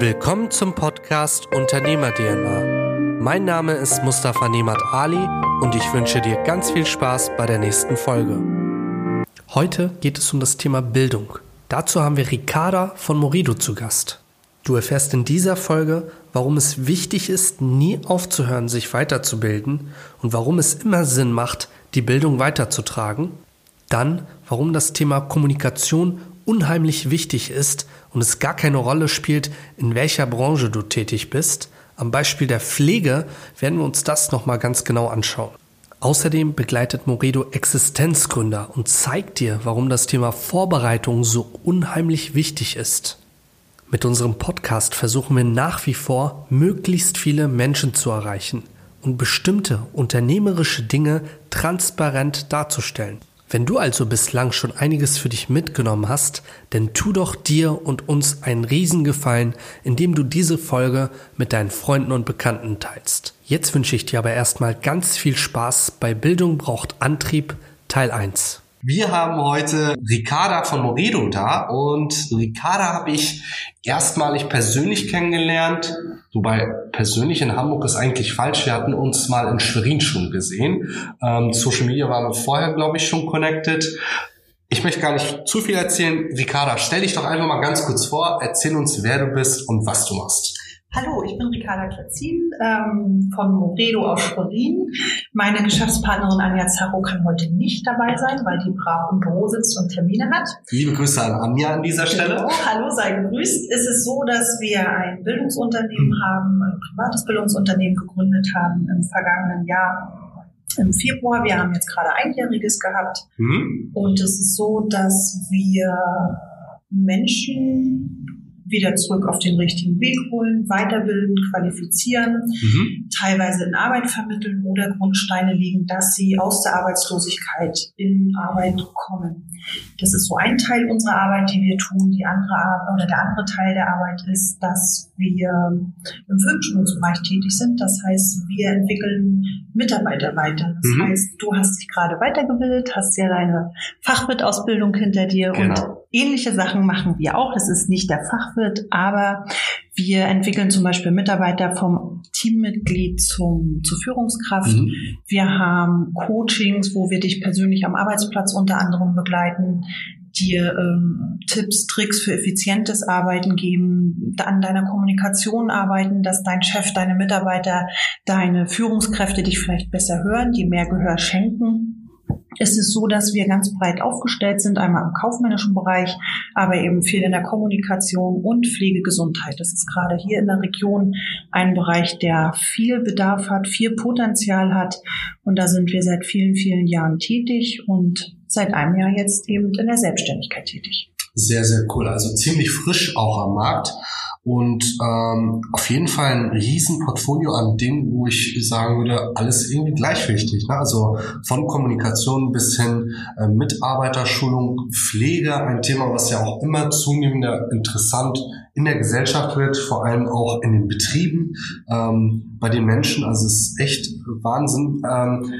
Willkommen zum Podcast Unternehmer DNA. Mein Name ist Mustafa Nemat Ali und ich wünsche dir ganz viel Spaß bei der nächsten Folge. Heute geht es um das Thema Bildung. Dazu haben wir Ricarda von Morido zu Gast. Du erfährst in dieser Folge, warum es wichtig ist, nie aufzuhören, sich weiterzubilden und warum es immer Sinn macht, die Bildung weiterzutragen. Dann, warum das Thema Kommunikation unheimlich wichtig ist und es gar keine Rolle spielt, in welcher Branche du tätig bist. Am Beispiel der Pflege werden wir uns das nochmal ganz genau anschauen. Außerdem begleitet Moredo Existenzgründer und zeigt dir, warum das Thema Vorbereitung so unheimlich wichtig ist. Mit unserem Podcast versuchen wir nach wie vor, möglichst viele Menschen zu erreichen und bestimmte unternehmerische Dinge transparent darzustellen. Wenn du also bislang schon einiges für dich mitgenommen hast, dann tu doch dir und uns einen Riesengefallen, indem du diese Folge mit deinen Freunden und Bekannten teilst. Jetzt wünsche ich dir aber erstmal ganz viel Spaß bei Bildung braucht Antrieb Teil 1. Wir haben heute Ricarda von Moredo da und Ricarda habe ich erstmalig persönlich kennengelernt, wobei persönlich in Hamburg ist eigentlich falsch. Wir hatten uns mal in Schwerin schon gesehen. Ähm, Social Media waren wir vorher, glaube ich, schon connected. Ich möchte gar nicht zu viel erzählen. Ricarda, stell dich doch einfach mal ganz kurz vor, erzähl uns, wer du bist und was du machst. Hallo, ich bin Ricarda Klatzin ähm, von Moredo aus Schwerin. Meine Geschäftspartnerin Anja Zarro kann heute nicht dabei sein, weil die brav im Büro sitzt und Termine hat. Liebe Grüße an Anja an dieser Stelle. Genau. Hallo, sei gegrüßt. Es ist so, dass wir ein Bildungsunternehmen mhm. haben, ein privates Bildungsunternehmen gegründet haben im vergangenen Jahr im Februar. Wir haben jetzt gerade einjähriges gehabt. Mhm. Und es ist so, dass wir Menschen wieder zurück auf den richtigen Weg holen, weiterbilden, qualifizieren, mhm. teilweise in Arbeit vermitteln oder Grundsteine legen, dass sie aus der Arbeitslosigkeit in Arbeit kommen. Das ist so ein Teil unserer Arbeit, die wir tun. Die andere oder der andere Teil der Arbeit ist, dass wir im Firmenschulungsbereich tätig sind. Das heißt, wir entwickeln Mitarbeiter weiter. Das mhm. heißt, du hast dich gerade weitergebildet, hast ja deine Fachwirtausbildung hinter dir genau. und ähnliche Sachen machen wir auch. Das ist nicht der Fachwirt, aber wir entwickeln zum Beispiel Mitarbeiter vom Teammitglied zum, zur Führungskraft. Mhm. Wir haben Coachings, wo wir dich persönlich am Arbeitsplatz unter anderem begleiten, dir ähm, Tipps, Tricks für effizientes Arbeiten geben, an deiner Kommunikation arbeiten, dass dein Chef, deine Mitarbeiter, deine Führungskräfte dich vielleicht besser hören, die mehr Gehör schenken es ist so, dass wir ganz breit aufgestellt sind, einmal im kaufmännischen Bereich, aber eben viel in der Kommunikation und Pflegegesundheit. Das ist gerade hier in der Region ein Bereich, der viel Bedarf hat, viel Potenzial hat. Und da sind wir seit vielen, vielen Jahren tätig und seit einem Jahr jetzt eben in der Selbstständigkeit tätig. Sehr, sehr cool. Also ziemlich frisch auch am Markt und ähm, auf jeden Fall ein riesen Portfolio an Dingen, wo ich sagen würde, alles irgendwie gleich wichtig. Ne? Also von Kommunikation bis hin äh, Mitarbeiterschulung, Pflege, ein Thema, was ja auch immer zunehmender interessant in der Gesellschaft wird, vor allem auch in den Betrieben, ähm, bei den Menschen. Also es ist echt Wahnsinn. Ähm,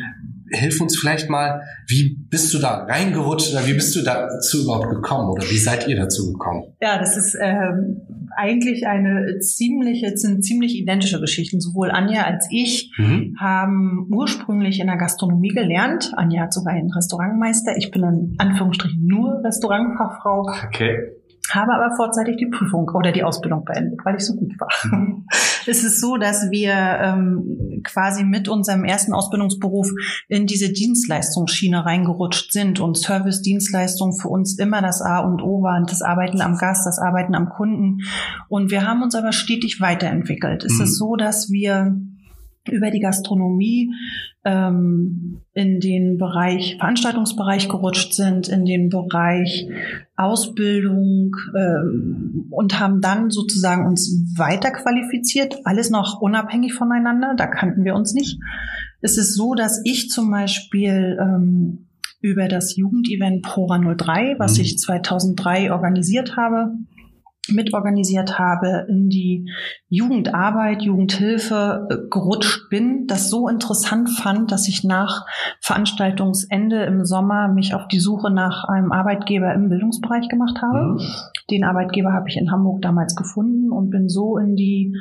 hilf uns vielleicht mal, wie bist du da reingerutscht oder wie bist du dazu überhaupt gekommen oder wie seid ihr dazu gekommen? Ja, das ist ähm, eigentlich eine ziemliche, sind ziemlich identische Geschichten. Sowohl Anja als ich mhm. haben ursprünglich in der Gastronomie gelernt. Anja hat sogar einen Restaurantmeister. Ich bin in Anführungsstrichen nur Restaurantfachfrau. Okay habe aber vorzeitig die Prüfung oder die Ausbildung beendet, weil ich so gut war. Mhm. es ist so, dass wir ähm, quasi mit unserem ersten Ausbildungsberuf in diese Dienstleistungsschiene reingerutscht sind und Service-Dienstleistung für uns immer das A und O waren, das Arbeiten am Gast, das Arbeiten am Kunden. Und wir haben uns aber stetig weiterentwickelt. Es mhm. ist so, dass wir über die Gastronomie ähm, in den Bereich Veranstaltungsbereich gerutscht sind, in den Bereich Ausbildung ähm, und haben dann sozusagen uns weiter qualifiziert, alles noch unabhängig voneinander, da kannten wir uns nicht. Es ist so, dass ich zum Beispiel ähm, über das Jugendevent Pora 03, was mhm. ich 2003 organisiert habe, mitorganisiert habe, in die Jugendarbeit, Jugendhilfe äh, gerutscht bin, das so interessant fand, dass ich nach Veranstaltungsende im Sommer mich auf die Suche nach einem Arbeitgeber im Bildungsbereich gemacht habe. Mhm. Den Arbeitgeber habe ich in Hamburg damals gefunden und bin so in die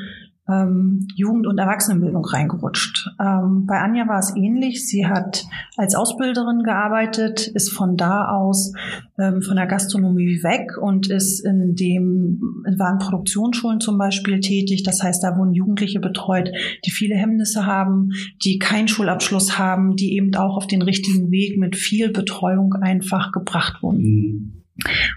ähm, Jugend- und Erwachsenenbildung reingerutscht. Ähm, bei Anja war es ähnlich. Sie hat als Ausbilderin gearbeitet, ist von da aus ähm, von der Gastronomie weg und ist in dem, in Warenproduktionsschulen zum Beispiel tätig. Das heißt, da wurden Jugendliche betreut, die viele Hemmnisse haben, die keinen Schulabschluss haben, die eben auch auf den richtigen Weg mit viel Betreuung einfach gebracht wurden. Mhm.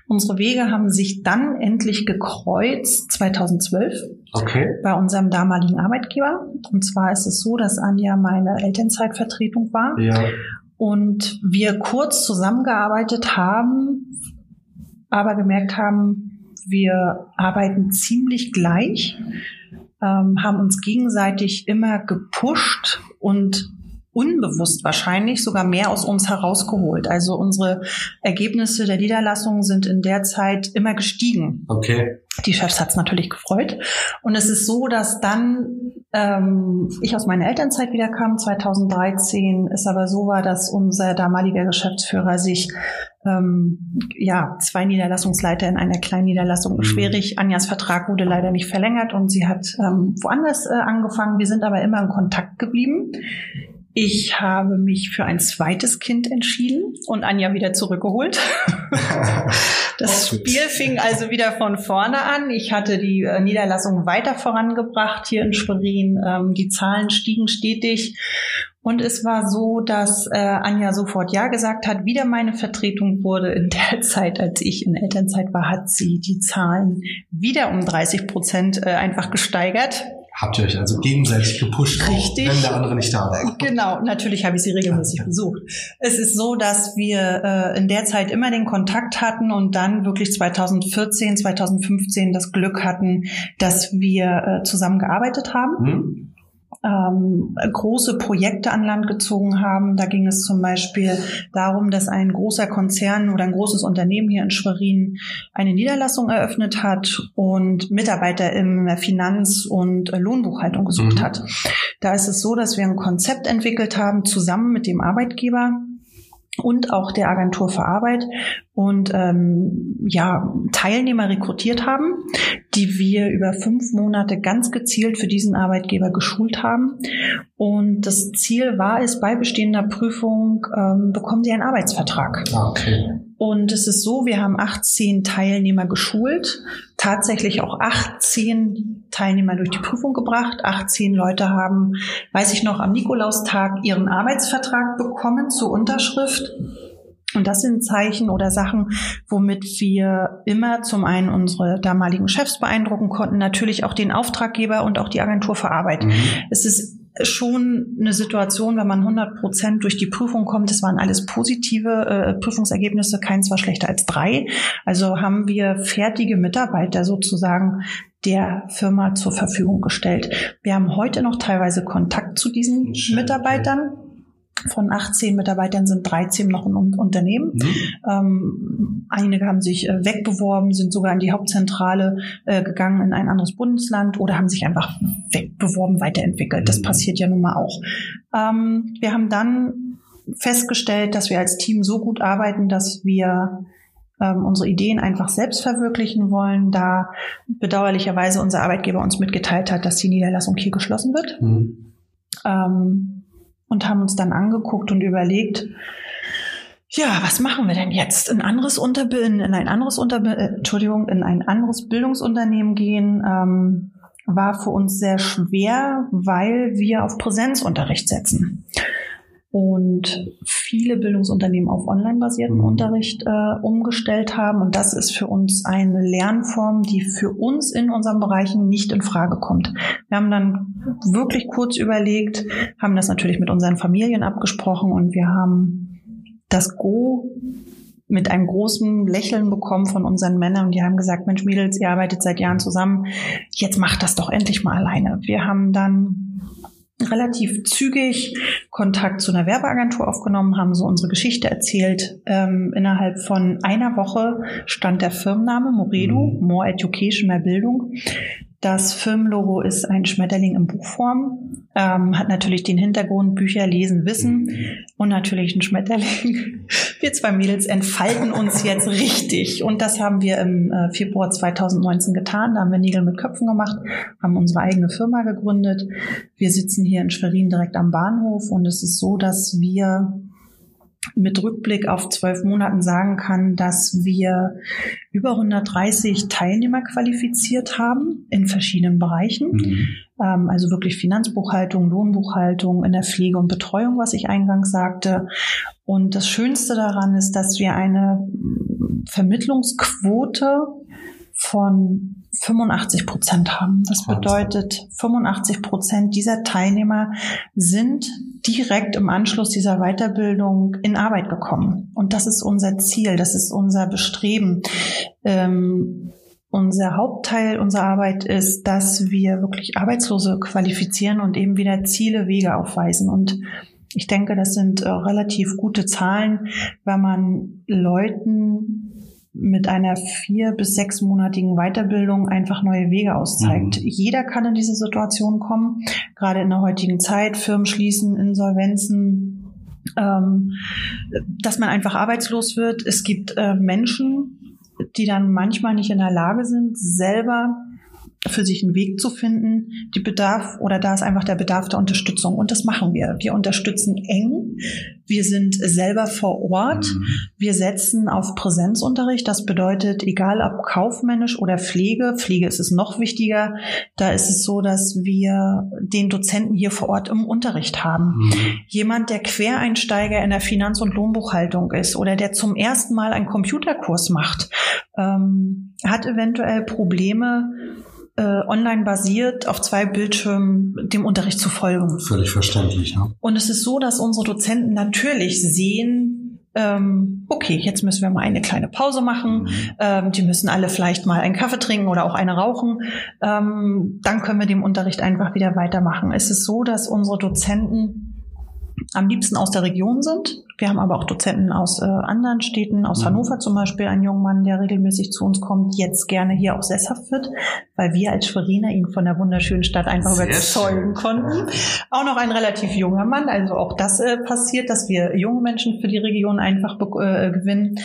Unsere Wege haben sich dann endlich gekreuzt 2012 okay. bei unserem damaligen Arbeitgeber. Und zwar ist es so, dass Anja meine Elternzeitvertretung war ja. und wir kurz zusammengearbeitet haben, aber gemerkt haben, wir arbeiten ziemlich gleich, ähm, haben uns gegenseitig immer gepusht und unbewusst wahrscheinlich sogar mehr aus uns herausgeholt. Also unsere Ergebnisse der Niederlassung sind in der Zeit immer gestiegen. Okay. Die Chefs hat es natürlich gefreut. Und es ist so, dass dann ähm, ich aus meiner Elternzeit wiederkam, 2013, es aber so war, dass unser damaliger Geschäftsführer sich ähm, ja, zwei Niederlassungsleiter in einer kleinen Niederlassung mhm. schwierig. Anjas Vertrag wurde leider nicht verlängert und sie hat ähm, woanders äh, angefangen. Wir sind aber immer in Kontakt geblieben. Ich habe mich für ein zweites Kind entschieden und Anja wieder zurückgeholt. das Spiel fing also wieder von vorne an. Ich hatte die äh, Niederlassung weiter vorangebracht hier in Schwerin. Ähm, die Zahlen stiegen stetig. Und es war so, dass äh, Anja sofort Ja gesagt hat. Wieder meine Vertretung wurde in der Zeit, als ich in Elternzeit war, hat sie die Zahlen wieder um 30 Prozent äh, einfach gesteigert habt ihr euch also gegenseitig gepusht, Richtig. wenn der andere nicht da war. Genau, natürlich habe ich sie regelmäßig besucht. Es ist so, dass wir äh, in der Zeit immer den Kontakt hatten und dann wirklich 2014, 2015 das Glück hatten, dass wir äh, zusammen gearbeitet haben. Mhm ähm, große Projekte an Land gezogen haben. Da ging es zum Beispiel darum, dass ein großer Konzern oder ein großes Unternehmen hier in Schwerin eine Niederlassung eröffnet hat und Mitarbeiter im Finanz- und Lohnbuchhaltung gesucht mhm. hat. Da ist es so, dass wir ein Konzept entwickelt haben, zusammen mit dem Arbeitgeber, und auch der Agentur für Arbeit und ähm, ja Teilnehmer rekrutiert haben, die wir über fünf Monate ganz gezielt für diesen Arbeitgeber geschult haben. Und das Ziel war es, bei bestehender Prüfung ähm, bekommen sie einen Arbeitsvertrag. Ah, okay. Und es ist so, wir haben 18 Teilnehmer geschult, tatsächlich auch 18 Teilnehmer durch die Prüfung gebracht. 18 Leute haben, weiß ich noch, am Nikolaustag ihren Arbeitsvertrag bekommen zur Unterschrift. Und das sind Zeichen oder Sachen, womit wir immer zum einen unsere damaligen Chefs beeindrucken konnten, natürlich auch den Auftraggeber und auch die Agentur für Arbeit. Mhm. Es ist schon eine Situation, wenn man 100 Prozent durch die Prüfung kommt. Das waren alles positive äh, Prüfungsergebnisse, keins war schlechter als drei. Also haben wir fertige Mitarbeiter sozusagen der Firma zur Verfügung gestellt. Wir haben heute noch teilweise Kontakt zu diesen Mitarbeitern von 18 Mitarbeitern sind 13 noch im Unternehmen. Mhm. Ähm, einige haben sich äh, wegbeworben, sind sogar in die Hauptzentrale äh, gegangen in ein anderes Bundesland oder haben sich einfach wegbeworben, weiterentwickelt. Das mhm. passiert ja nun mal auch. Ähm, wir haben dann festgestellt, dass wir als Team so gut arbeiten, dass wir ähm, unsere Ideen einfach selbst verwirklichen wollen, da bedauerlicherweise unser Arbeitgeber uns mitgeteilt hat, dass die Niederlassung hier geschlossen wird. Mhm. Ähm, und haben uns dann angeguckt und überlegt, ja, was machen wir denn jetzt? Ein anderes Unterbe in ein anderes Unterbe äh, Entschuldigung, in ein anderes Bildungsunternehmen gehen, ähm, war für uns sehr schwer, weil wir auf Präsenzunterricht setzen und viele Bildungsunternehmen auf online-basierten mhm. Unterricht äh, umgestellt haben. Und das ist für uns eine Lernform, die für uns in unseren Bereichen nicht in Frage kommt. Wir haben dann wirklich kurz überlegt, haben das natürlich mit unseren Familien abgesprochen und wir haben das Go mit einem großen Lächeln bekommen von unseren Männern und die haben gesagt, Mensch Mädels, ihr arbeitet seit Jahren zusammen, jetzt macht das doch endlich mal alleine. Wir haben dann relativ zügig Kontakt zu einer Werbeagentur aufgenommen, haben so unsere Geschichte erzählt. Ähm, innerhalb von einer Woche stand der Firmenname Moredo, mhm. More Education, mehr Bildung. Das Firmenlogo ist ein Schmetterling in Buchform, ähm, hat natürlich den Hintergrund Bücher lesen, wissen und natürlich ein Schmetterling. Wir zwei Mädels entfalten uns jetzt richtig und das haben wir im äh, Februar 2019 getan. Da haben wir Nägel mit Köpfen gemacht, haben unsere eigene Firma gegründet. Wir sitzen hier in Schwerin direkt am Bahnhof und es ist so, dass wir mit Rückblick auf zwölf Monaten sagen kann, dass wir über 130 Teilnehmer qualifiziert haben in verschiedenen Bereichen. Mhm. Ähm, also wirklich Finanzbuchhaltung, Lohnbuchhaltung, in der Pflege und Betreuung, was ich eingangs sagte. Und das Schönste daran ist, dass wir eine Vermittlungsquote von 85 Prozent haben. Das bedeutet, 85 Prozent dieser Teilnehmer sind direkt im Anschluss dieser Weiterbildung in Arbeit gekommen. Und das ist unser Ziel, das ist unser Bestreben. Ähm, unser Hauptteil unserer Arbeit ist, dass wir wirklich Arbeitslose qualifizieren und eben wieder Ziele, Wege aufweisen. Und ich denke, das sind äh, relativ gute Zahlen, weil man Leuten mit einer vier- bis sechsmonatigen Weiterbildung einfach neue Wege auszeigt. Mhm. Jeder kann in diese Situation kommen, gerade in der heutigen Zeit, Firmen schließen, Insolvenzen, ähm, dass man einfach arbeitslos wird. Es gibt äh, Menschen, die dann manchmal nicht in der Lage sind, selber für sich einen Weg zu finden, die Bedarf oder da ist einfach der Bedarf der Unterstützung und das machen wir. Wir unterstützen eng. Wir sind selber vor Ort. Mhm. Wir setzen auf Präsenzunterricht. Das bedeutet, egal ob kaufmännisch oder Pflege, Pflege ist es noch wichtiger. Da ist es so, dass wir den Dozenten hier vor Ort im Unterricht haben. Mhm. Jemand, der Quereinsteiger in der Finanz- und Lohnbuchhaltung ist oder der zum ersten Mal einen Computerkurs macht, ähm, hat eventuell Probleme, online basiert auf zwei Bildschirmen dem Unterricht zu folgen. Völlig verständlich. Ne? Und es ist so, dass unsere Dozenten natürlich sehen, ähm, okay, jetzt müssen wir mal eine kleine Pause machen. Mhm. Ähm, die müssen alle vielleicht mal einen Kaffee trinken oder auch eine rauchen. Ähm, dann können wir dem Unterricht einfach wieder weitermachen. Es ist so, dass unsere Dozenten am liebsten aus der Region sind. Wir haben aber auch Dozenten aus äh, anderen Städten, aus mhm. Hannover zum Beispiel, ein junger Mann, der regelmäßig zu uns kommt, jetzt gerne hier auch sesshaft wird, weil wir als Schweriner ihn von der wunderschönen Stadt einfach Sehr überzeugen schön. konnten. Auch noch ein relativ junger Mann, also auch das äh, passiert, dass wir junge Menschen für die Region einfach äh, gewinnen.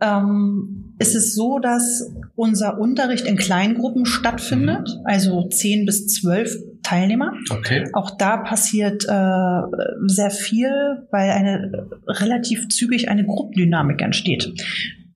Ähm, es ist so, dass unser Unterricht in Kleingruppen stattfindet, mhm. also zehn bis zwölf Teilnehmer. Okay. Auch da passiert äh, sehr viel, weil eine relativ zügig eine Gruppendynamik entsteht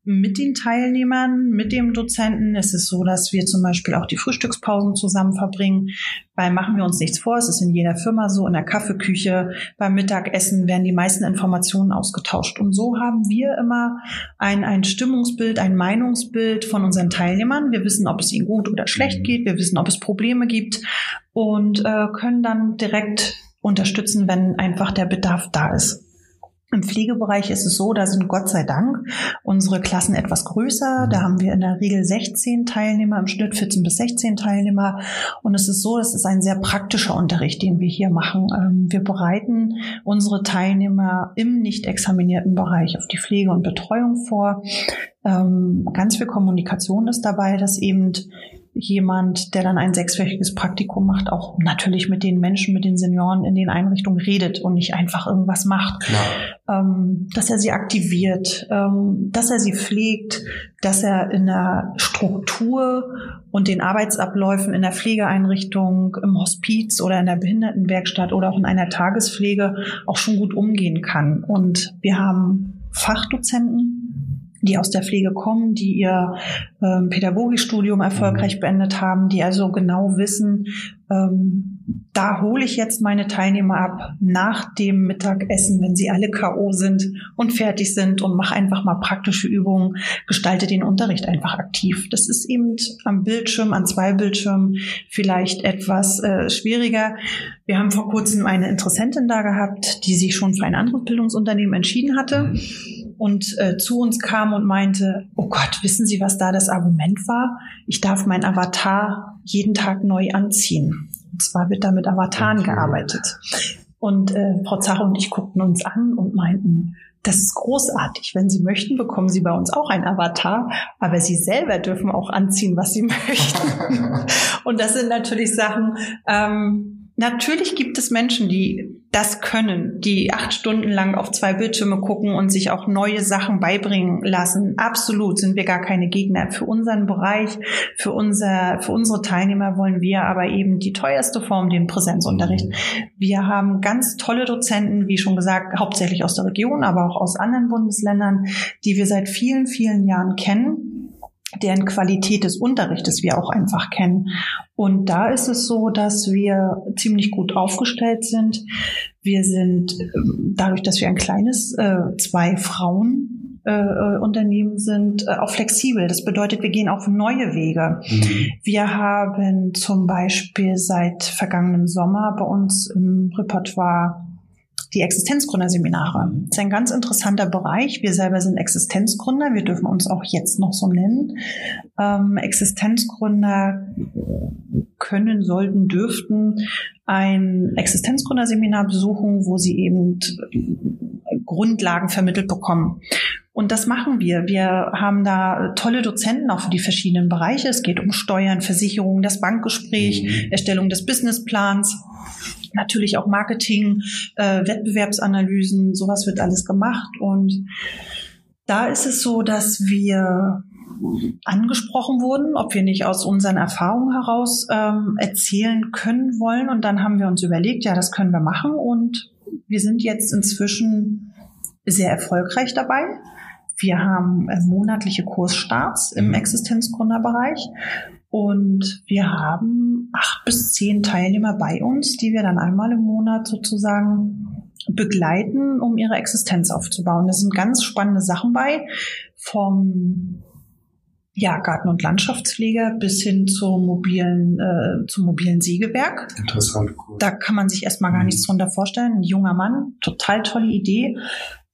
mit den Teilnehmern, mit dem Dozenten ist es so, dass wir zum Beispiel auch die Frühstückspausen zusammen verbringen, weil machen wir uns nichts vor, es ist in jeder Firma so, in der Kaffeeküche, beim Mittagessen werden die meisten Informationen ausgetauscht. Und so haben wir immer ein, ein Stimmungsbild, ein Meinungsbild von unseren Teilnehmern. Wir wissen, ob es ihnen gut oder schlecht geht, wir wissen, ob es Probleme gibt und äh, können dann direkt unterstützen, wenn einfach der Bedarf da ist. Im Pflegebereich ist es so, da sind Gott sei Dank unsere Klassen etwas größer. Da haben wir in der Regel 16 Teilnehmer, im Schnitt 14 bis 16 Teilnehmer. Und es ist so, es ist ein sehr praktischer Unterricht, den wir hier machen. Ähm, wir bereiten unsere Teilnehmer im nicht examinierten Bereich auf die Pflege und Betreuung vor. Ähm, ganz viel Kommunikation ist dabei, dass eben jemand, der dann ein sechswöchiges Praktikum macht, auch natürlich mit den Menschen, mit den Senioren in den Einrichtungen redet und nicht einfach irgendwas macht. Ähm, dass er sie aktiviert, ähm, dass er sie pflegt, dass er in der Struktur und den Arbeitsabläufen in der Pflegeeinrichtung, im Hospiz oder in der Behindertenwerkstatt oder auch in einer Tagespflege auch schon gut umgehen kann. Und wir haben Fachdozenten, die aus der Pflege kommen, die ihr ähm, Pädagogikstudium erfolgreich mhm. beendet haben, die also genau wissen, ähm, da hole ich jetzt meine Teilnehmer ab nach dem Mittagessen, wenn sie alle KO sind und fertig sind und mache einfach mal praktische Übungen, gestalte den Unterricht einfach aktiv. Das ist eben am Bildschirm, an zwei Bildschirmen vielleicht etwas äh, schwieriger. Wir haben vor kurzem eine Interessentin da gehabt, die sich schon für ein anderes Bildungsunternehmen entschieden hatte und äh, zu uns kam und meinte, oh Gott, wissen Sie, was da das Argument war? Ich darf mein Avatar jeden Tag neu anziehen. Und zwar wird da mit Avataren okay. gearbeitet. Und äh, Frau Zache und ich guckten uns an und meinten, das ist großartig. Wenn Sie möchten, bekommen Sie bei uns auch ein Avatar, aber Sie selber dürfen auch anziehen, was Sie möchten. und das sind natürlich Sachen, ähm, Natürlich gibt es Menschen, die das können, die acht Stunden lang auf zwei Bildschirme gucken und sich auch neue Sachen beibringen lassen. Absolut sind wir gar keine Gegner. Für unseren Bereich, für unser, für unsere Teilnehmer wollen wir aber eben die teuerste Form, den Präsenzunterricht. Wir haben ganz tolle Dozenten, wie schon gesagt, hauptsächlich aus der Region, aber auch aus anderen Bundesländern, die wir seit vielen, vielen Jahren kennen deren Qualität des Unterrichtes wir auch einfach kennen. Und da ist es so, dass wir ziemlich gut aufgestellt sind. Wir sind ähm, dadurch, dass wir ein kleines äh, zwei Frauen äh, äh, Unternehmen sind, äh, auch flexibel. Das bedeutet, wir gehen auf neue Wege. Mhm. Wir haben zum Beispiel seit vergangenem Sommer bei uns im Repertoire die Existenzgründerseminare. Das ist ein ganz interessanter Bereich. Wir selber sind Existenzgründer. Wir dürfen uns auch jetzt noch so nennen. Ähm, Existenzgründer können, sollten, dürften ein Existenzgründerseminar besuchen, wo sie eben Grundlagen vermittelt bekommen. Und das machen wir. Wir haben da tolle Dozenten auch für die verschiedenen Bereiche. Es geht um Steuern, Versicherungen, das Bankgespräch, mhm. Erstellung des Businessplans natürlich auch Marketing, äh, Wettbewerbsanalysen, sowas wird alles gemacht. Und da ist es so, dass wir angesprochen wurden, ob wir nicht aus unseren Erfahrungen heraus ähm, erzählen können wollen. Und dann haben wir uns überlegt, ja, das können wir machen. Und wir sind jetzt inzwischen sehr erfolgreich dabei. Wir haben äh, monatliche Kursstarts im mhm. Existenzgründerbereich und wir haben acht bis zehn Teilnehmer bei uns, die wir dann einmal im Monat sozusagen begleiten, um ihre Existenz aufzubauen. Da sind ganz spannende Sachen bei, vom ja, Garten- und Landschaftspfleger bis hin zum mobilen, äh, zum mobilen Sägewerk. Interessant, cool. Da kann man sich erstmal gar mhm. nichts drunter vorstellen. Ein junger Mann, total tolle Idee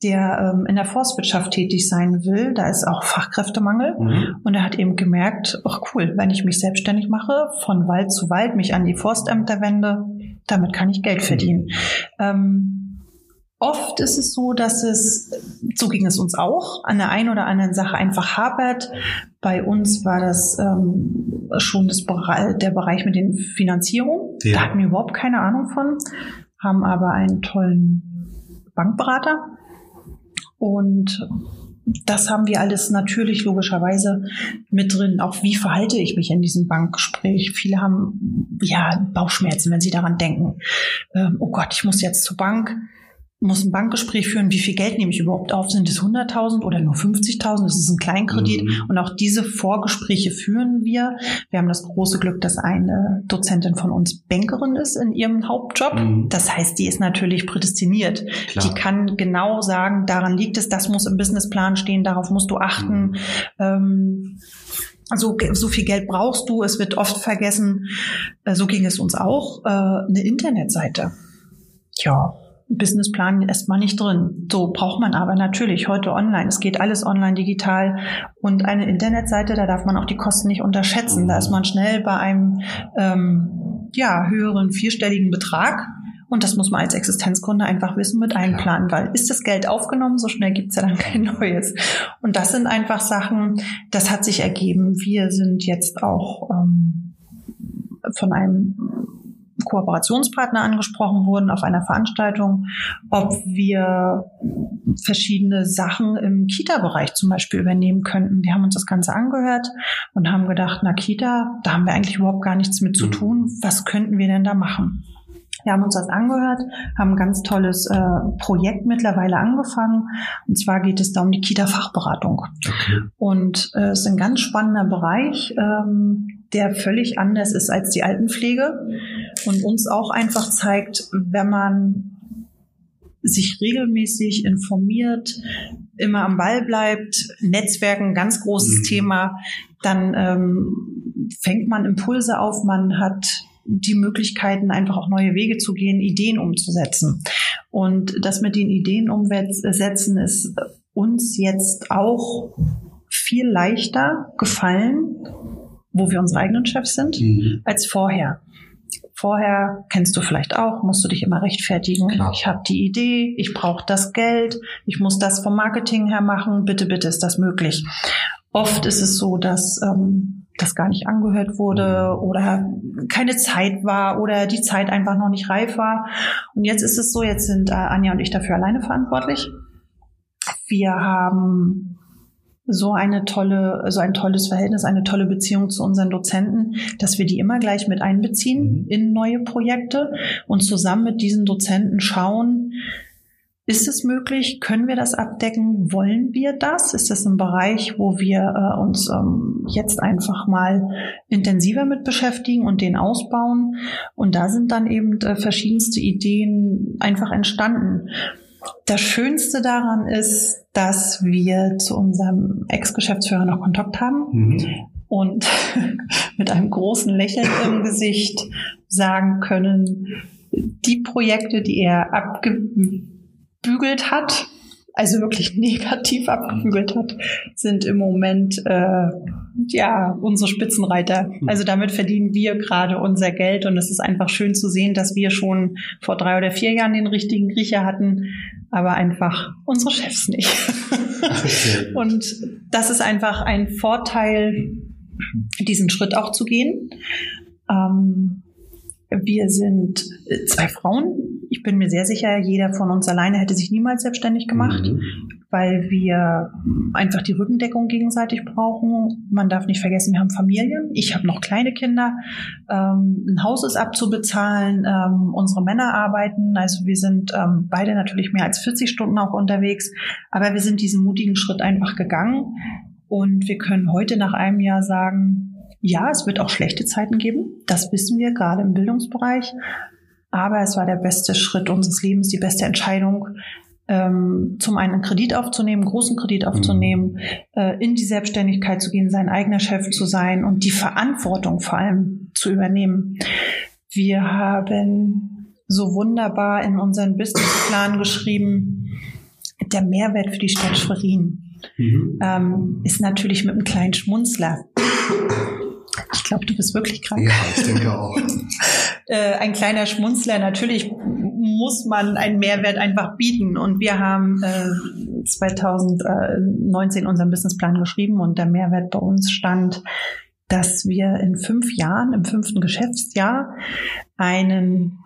der ähm, in der Forstwirtschaft tätig sein will. Da ist auch Fachkräftemangel. Mhm. Und er hat eben gemerkt, ach cool, wenn ich mich selbstständig mache, von Wald zu Wald, mich an die Forstämter wende, damit kann ich Geld mhm. verdienen. Ähm, Oft ist es so, dass es, so ging es uns auch, an der einen oder anderen Sache einfach hapert. Bei uns war das ähm, schon das der Bereich mit den Finanzierungen. Ja. Da hatten wir überhaupt keine Ahnung von, haben aber einen tollen Bankberater, und das haben wir alles natürlich logischerweise mit drin. Auch wie verhalte ich mich in diesem Bankgespräch? Viele haben ja Bauchschmerzen, wenn sie daran denken. Ähm, oh Gott, ich muss jetzt zur Bank muss ein Bankgespräch führen, wie viel Geld nehme ich überhaupt auf? Sind es 100.000 oder nur 50.000? Das ist ein Kleinkredit. Mhm. Und auch diese Vorgespräche führen wir. Wir haben das große Glück, dass eine Dozentin von uns Bankerin ist in ihrem Hauptjob. Mhm. Das heißt, die ist natürlich prädestiniert. Klar. Die kann genau sagen, daran liegt es, das muss im Businessplan stehen, darauf musst du achten. Mhm. Ähm, so, so viel Geld brauchst du, es wird oft vergessen. Äh, so ging es uns auch. Äh, eine Internetseite. Ja, Businessplan erstmal nicht drin. So braucht man aber natürlich heute online. Es geht alles online, digital. Und eine Internetseite, da darf man auch die Kosten nicht unterschätzen. Da ist man schnell bei einem ähm, ja, höheren vierstelligen Betrag. Und das muss man als Existenzkunde einfach wissen mit einplanen, weil ist das Geld aufgenommen, so schnell gibt's ja dann kein neues. Und das sind einfach Sachen, das hat sich ergeben. Wir sind jetzt auch ähm, von einem Kooperationspartner angesprochen wurden auf einer Veranstaltung, ob wir verschiedene Sachen im Kita-Bereich zum Beispiel übernehmen könnten. Wir haben uns das Ganze angehört und haben gedacht, na Kita, da haben wir eigentlich überhaupt gar nichts mit zu mhm. tun. Was könnten wir denn da machen? Wir haben uns das angehört, haben ein ganz tolles äh, Projekt mittlerweile angefangen. Und zwar geht es da um die Kita-Fachberatung. Okay. Und äh, es ist ein ganz spannender Bereich, ähm, der völlig anders ist als die Altenpflege und uns auch einfach zeigt, wenn man sich regelmäßig informiert, immer am Ball bleibt, Netzwerken, ganz großes mhm. Thema, dann ähm, fängt man Impulse auf, man hat die Möglichkeiten, einfach auch neue Wege zu gehen, Ideen umzusetzen. Und das mit den Ideen umsetzen ist uns jetzt auch viel leichter gefallen, wo wir unsere eigenen Chefs sind, mhm. als vorher. Vorher kennst du vielleicht auch, musst du dich immer rechtfertigen. Klar. Ich habe die Idee, ich brauche das Geld, ich muss das vom Marketing her machen. Bitte, bitte ist das möglich. Oft ist es so, dass ähm, das gar nicht angehört wurde oder keine Zeit war oder die Zeit einfach noch nicht reif war. Und jetzt ist es so, jetzt sind äh, Anja und ich dafür alleine verantwortlich. Wir haben so eine tolle, so ein tolles Verhältnis, eine tolle Beziehung zu unseren Dozenten, dass wir die immer gleich mit einbeziehen mhm. in neue Projekte und zusammen mit diesen Dozenten schauen, ist es möglich? Können wir das abdecken? Wollen wir das? Ist das ein Bereich, wo wir äh, uns ähm, jetzt einfach mal intensiver mit beschäftigen und den ausbauen? Und da sind dann eben äh, verschiedenste Ideen einfach entstanden. Das Schönste daran ist, dass wir zu unserem Ex-Geschäftsführer noch Kontakt haben mhm. und mit einem großen Lächeln im Gesicht sagen können, die Projekte, die er abgebügelt hat, also wirklich negativ abgebügelt hat, sind im Moment äh, ja unsere Spitzenreiter. Also damit verdienen wir gerade unser Geld und es ist einfach schön zu sehen, dass wir schon vor drei oder vier Jahren den richtigen Griecher hatten, aber einfach unsere Chefs nicht. und das ist einfach ein Vorteil, diesen Schritt auch zu gehen. Ähm, wir sind äh, zwei Frauen. Ich bin mir sehr sicher, jeder von uns alleine hätte sich niemals selbstständig gemacht, mhm. weil wir einfach die Rückendeckung gegenseitig brauchen. Man darf nicht vergessen, wir haben Familien. Ich habe noch kleine Kinder. Ähm, ein Haus ist abzubezahlen. Ähm, unsere Männer arbeiten. Also wir sind ähm, beide natürlich mehr als 40 Stunden auch unterwegs. Aber wir sind diesen mutigen Schritt einfach gegangen. Und wir können heute nach einem Jahr sagen, ja, es wird auch schlechte Zeiten geben. Das wissen wir gerade im Bildungsbereich. Aber es war der beste Schritt unseres Lebens, die beste Entscheidung, ähm, zum einen einen Kredit aufzunehmen, einen großen Kredit aufzunehmen, mhm. äh, in die Selbstständigkeit zu gehen, sein eigener Chef zu sein und die Verantwortung vor allem zu übernehmen. Wir haben so wunderbar in unseren Businessplan geschrieben, der Mehrwert für die Stadt Schwerin mhm. ähm, ist natürlich mit einem kleinen Schmunzler. Ich glaube, du bist wirklich krank. Ja, ich denke auch. äh, ein kleiner Schmunzler. Natürlich muss man einen Mehrwert einfach bieten. Und wir haben äh, 2019 unseren Businessplan geschrieben und der Mehrwert bei uns stand, dass wir in fünf Jahren, im fünften Geschäftsjahr, einen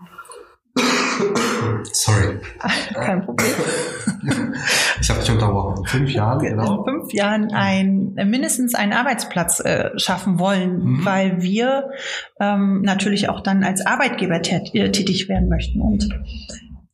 Sorry. Kein Problem. Ich habe dich unterbrochen. In fünf Jahren, genau. In fünf Jahren ein, mindestens einen Arbeitsplatz äh, schaffen wollen, mhm. weil wir ähm, natürlich auch dann als Arbeitgeber äh, tätig werden möchten. Und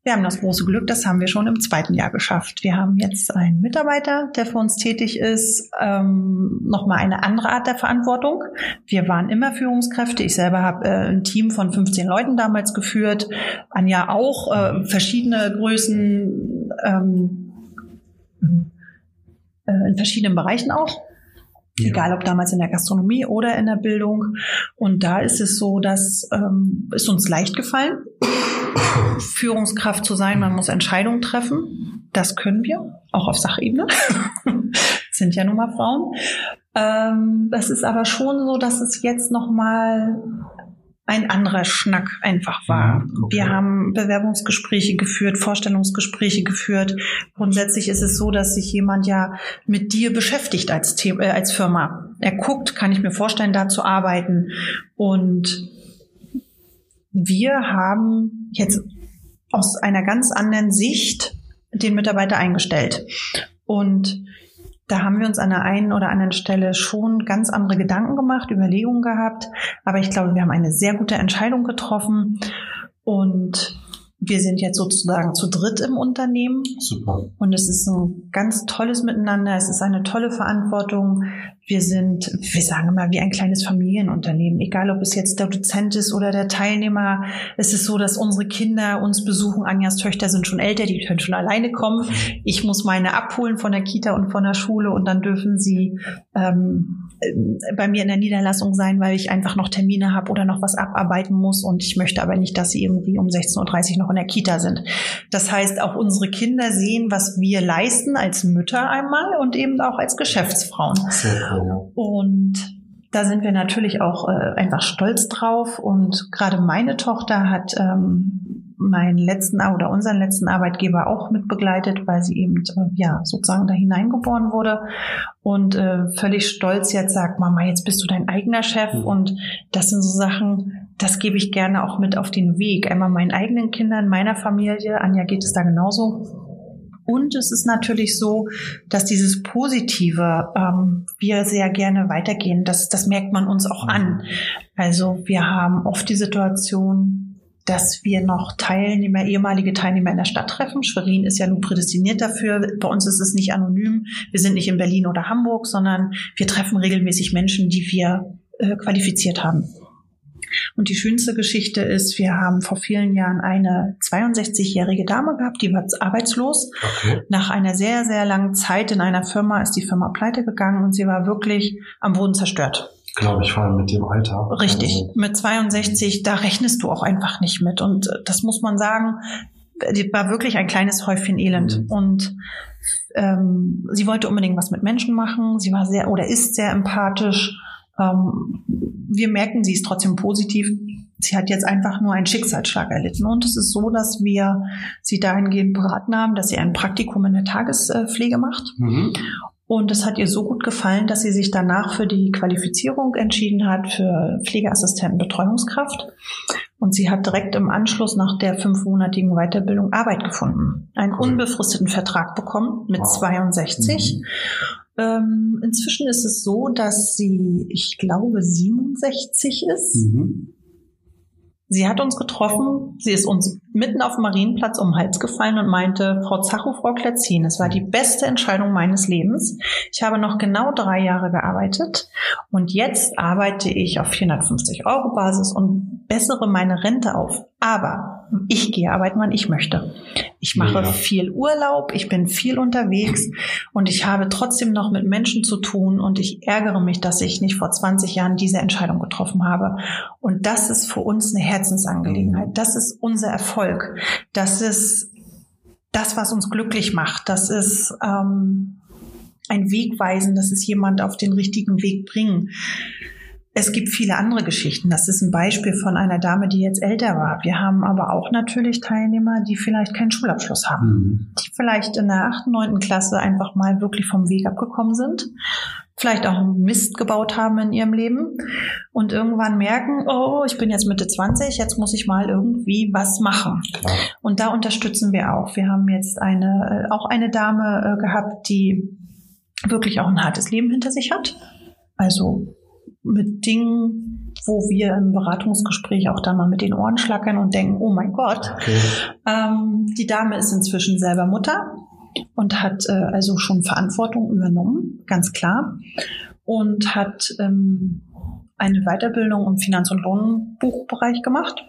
wir haben das große Glück, das haben wir schon im zweiten Jahr geschafft. Wir haben jetzt einen Mitarbeiter, der für uns tätig ist, ähm, nochmal eine andere Art der Verantwortung. Wir waren immer Führungskräfte. Ich selber habe äh, ein Team von 15 Leuten damals geführt. Anja auch, äh, verschiedene Größen, ähm, äh, in verschiedenen Bereichen auch. Ja. Egal ob damals in der Gastronomie oder in der Bildung. Und da ist es so, dass ähm, ist uns leicht gefallen, Führungskraft zu sein. Man muss Entscheidungen treffen. Das können wir, auch auf Sachebene. sind ja nun mal Frauen. Ähm, das ist aber schon so, dass es jetzt noch mal ein anderer Schnack einfach war. Okay. Wir haben Bewerbungsgespräche geführt, Vorstellungsgespräche geführt. Grundsätzlich ist es so, dass sich jemand ja mit dir beschäftigt als, Thema, äh, als Firma. Er guckt, kann ich mir vorstellen, da zu arbeiten. Und wir haben jetzt aus einer ganz anderen Sicht den Mitarbeiter eingestellt. Und da haben wir uns an der einen oder anderen Stelle schon ganz andere Gedanken gemacht, Überlegungen gehabt. Aber ich glaube, wir haben eine sehr gute Entscheidung getroffen. Und wir sind jetzt sozusagen zu dritt im Unternehmen. Super. Und es ist ein ganz tolles Miteinander. Es ist eine tolle Verantwortung. Wir sind, wir sagen immer, wie ein kleines Familienunternehmen. Egal, ob es jetzt der Dozent ist oder der Teilnehmer. Es ist so, dass unsere Kinder uns besuchen. Anjas Töchter sind schon älter, die können schon alleine kommen. Ich muss meine abholen von der Kita und von der Schule und dann dürfen sie ähm, äh, bei mir in der Niederlassung sein, weil ich einfach noch Termine habe oder noch was abarbeiten muss und ich möchte aber nicht, dass sie irgendwie um 16.30 Uhr noch in der Kita sind. Das heißt, auch unsere Kinder sehen, was wir leisten als Mütter einmal und eben auch als Geschäftsfrauen. Sehr cool. Und da sind wir natürlich auch äh, einfach stolz drauf. Und gerade meine Tochter hat ähm, meinen letzten oder unseren letzten Arbeitgeber auch mit begleitet, weil sie eben äh, ja sozusagen da hineingeboren wurde und äh, völlig stolz jetzt sagt, Mama, jetzt bist du dein eigener Chef. Mhm. Und das sind so Sachen, das gebe ich gerne auch mit auf den Weg. Einmal meinen eigenen Kindern, meiner Familie. Anja geht es da genauso. Und es ist natürlich so, dass dieses Positive ähm, wir sehr gerne weitergehen. Das, das merkt man uns auch an. Also wir haben oft die Situation, dass wir noch Teilnehmer, ehemalige Teilnehmer in der Stadt treffen. Schwerin ist ja nun prädestiniert dafür. Bei uns ist es nicht anonym. Wir sind nicht in Berlin oder Hamburg, sondern wir treffen regelmäßig Menschen, die wir äh, qualifiziert haben. Und die schönste Geschichte ist, wir haben vor vielen Jahren eine 62-jährige Dame gehabt, die war arbeitslos. Okay. Nach einer sehr, sehr langen Zeit in einer Firma ist die Firma pleite gegangen und sie war wirklich am Boden zerstört. Glaube ich, vor allem mit dem Alter. Richtig. Also mit 62, da rechnest du auch einfach nicht mit. Und äh, das muss man sagen, die war wirklich ein kleines Häufchen Elend. Mhm. Und ähm, sie wollte unbedingt was mit Menschen machen. Sie war sehr oder ist sehr empathisch ähm, wir merken, sie ist trotzdem positiv. Sie hat jetzt einfach nur einen Schicksalsschlag erlitten. Und es ist so, dass wir sie dahingehend beraten haben, dass sie ein Praktikum in der Tagespflege macht. Mhm. Und es hat ihr so gut gefallen, dass sie sich danach für die Qualifizierung entschieden hat für Pflegeassistenten Betreuungskraft. Und sie hat direkt im Anschluss nach der fünfmonatigen Weiterbildung Arbeit gefunden. Einen unbefristeten Vertrag bekommen mit wow. 62. Mhm. Ähm, inzwischen ist es so, dass sie, ich glaube, 67 ist. Mhm. Sie hat uns getroffen, sie ist uns mitten auf dem Marienplatz um den Hals gefallen und meinte, Frau Zacho, Frau Kletzin, es war die beste Entscheidung meines Lebens. Ich habe noch genau drei Jahre gearbeitet und jetzt arbeite ich auf 450 Euro Basis und bessere meine Rente auf. Aber ich gehe arbeiten, wann ich möchte. Ich mache ja. viel Urlaub, ich bin viel unterwegs und ich habe trotzdem noch mit Menschen zu tun und ich ärgere mich, dass ich nicht vor 20 Jahren diese Entscheidung getroffen habe. Und das ist für uns eine Herzensangelegenheit. Das ist unser Erfolg. Das ist das, was uns glücklich macht. Das ist ähm, ein Wegweisen, das ist jemand auf den richtigen Weg bringen. Es gibt viele andere Geschichten. Das ist ein Beispiel von einer Dame, die jetzt älter war. Wir haben aber auch natürlich Teilnehmer, die vielleicht keinen Schulabschluss haben, mhm. die vielleicht in der achten, neunten Klasse einfach mal wirklich vom Weg abgekommen sind, vielleicht auch Mist gebaut haben in ihrem Leben und irgendwann merken, oh, ich bin jetzt Mitte 20, jetzt muss ich mal irgendwie was machen. Klar. Und da unterstützen wir auch. Wir haben jetzt eine, äh, auch eine Dame äh, gehabt, die wirklich auch ein hartes Leben hinter sich hat. Also mit Dingen, wo wir im Beratungsgespräch auch dann mal mit den Ohren schlackern und denken, oh mein Gott, okay. ähm, die Dame ist inzwischen selber Mutter und hat äh, also schon Verantwortung übernommen, ganz klar, und hat ähm, eine Weiterbildung im Finanz- und Lohnbuchbereich gemacht.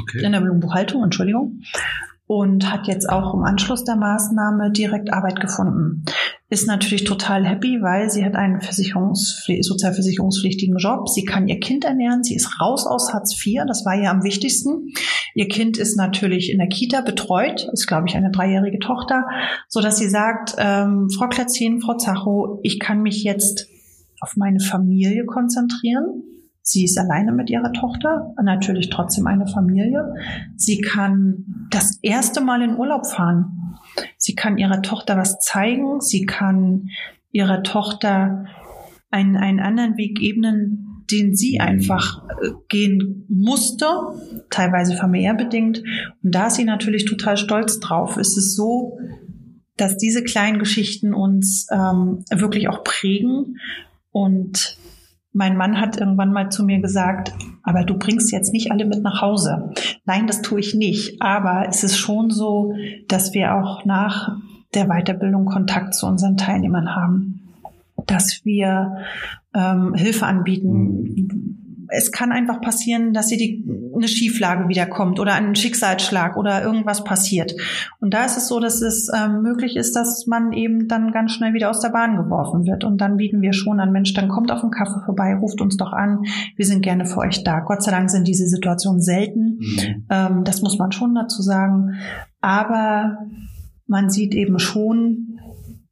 Okay. In der Lohnbuchhaltung, Entschuldigung und hat jetzt auch im Anschluss der Maßnahme direkt Arbeit gefunden. Ist natürlich total happy, weil sie hat einen Versicherungs sozialversicherungspflichtigen Job. Sie kann ihr Kind ernähren. Sie ist raus aus Hartz IV. Das war ihr am wichtigsten. Ihr Kind ist natürlich in der Kita betreut. Ist, glaube ich, eine dreijährige Tochter, so dass sie sagt, ähm, Frau Klatzin, Frau Zacho, ich kann mich jetzt auf meine Familie konzentrieren Sie ist alleine mit ihrer Tochter, natürlich trotzdem eine Familie. Sie kann das erste Mal in Urlaub fahren. Sie kann ihrer Tochter was zeigen. Sie kann ihrer Tochter einen, einen anderen Weg ebnen, den sie einfach äh, gehen musste, teilweise familiär bedingt. Und da ist sie natürlich total stolz drauf. Es ist so, dass diese kleinen Geschichten uns ähm, wirklich auch prägen und mein Mann hat irgendwann mal zu mir gesagt, aber du bringst jetzt nicht alle mit nach Hause. Nein, das tue ich nicht. Aber es ist schon so, dass wir auch nach der Weiterbildung Kontakt zu unseren Teilnehmern haben, dass wir ähm, Hilfe anbieten, es kann einfach passieren, dass sie die, eine Schieflage wiederkommt oder ein Schicksalsschlag oder irgendwas passiert. Und da ist es so, dass es ähm, möglich ist, dass man eben dann ganz schnell wieder aus der Bahn geworfen wird. Und dann bieten wir schon an, Mensch, dann kommt auf den Kaffee vorbei, ruft uns doch an. Wir sind gerne für euch da. Gott sei Dank sind diese Situationen selten. Mhm. Ähm, das muss man schon dazu sagen. Aber man sieht eben schon,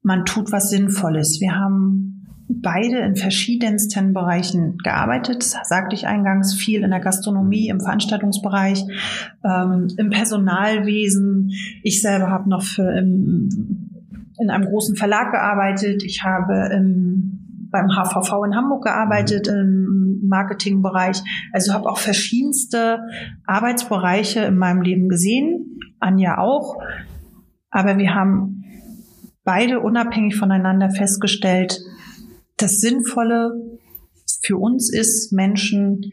man tut was Sinnvolles. Wir haben beide in verschiedensten Bereichen gearbeitet. Das sagte ich eingangs viel in der Gastronomie, im Veranstaltungsbereich, ähm, im Personalwesen. Ich selber habe noch für im, in einem großen Verlag gearbeitet. Ich habe im, beim HVV in Hamburg gearbeitet im Marketingbereich. Also habe auch verschiedenste Arbeitsbereiche in meinem Leben gesehen. Anja auch. Aber wir haben beide unabhängig voneinander festgestellt, das Sinnvolle für uns ist, Menschen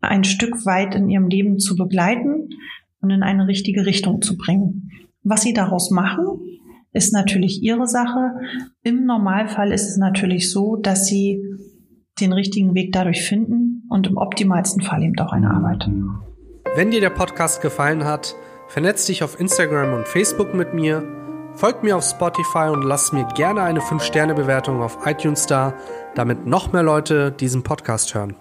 ein Stück weit in ihrem Leben zu begleiten und in eine richtige Richtung zu bringen. Was sie daraus machen, ist natürlich ihre Sache. Im Normalfall ist es natürlich so, dass sie den richtigen Weg dadurch finden und im optimalsten Fall eben auch eine Arbeit. Wenn dir der Podcast gefallen hat, vernetz dich auf Instagram und Facebook mit mir Folgt mir auf Spotify und lasst mir gerne eine 5-Sterne-Bewertung auf iTunes da, damit noch mehr Leute diesen Podcast hören.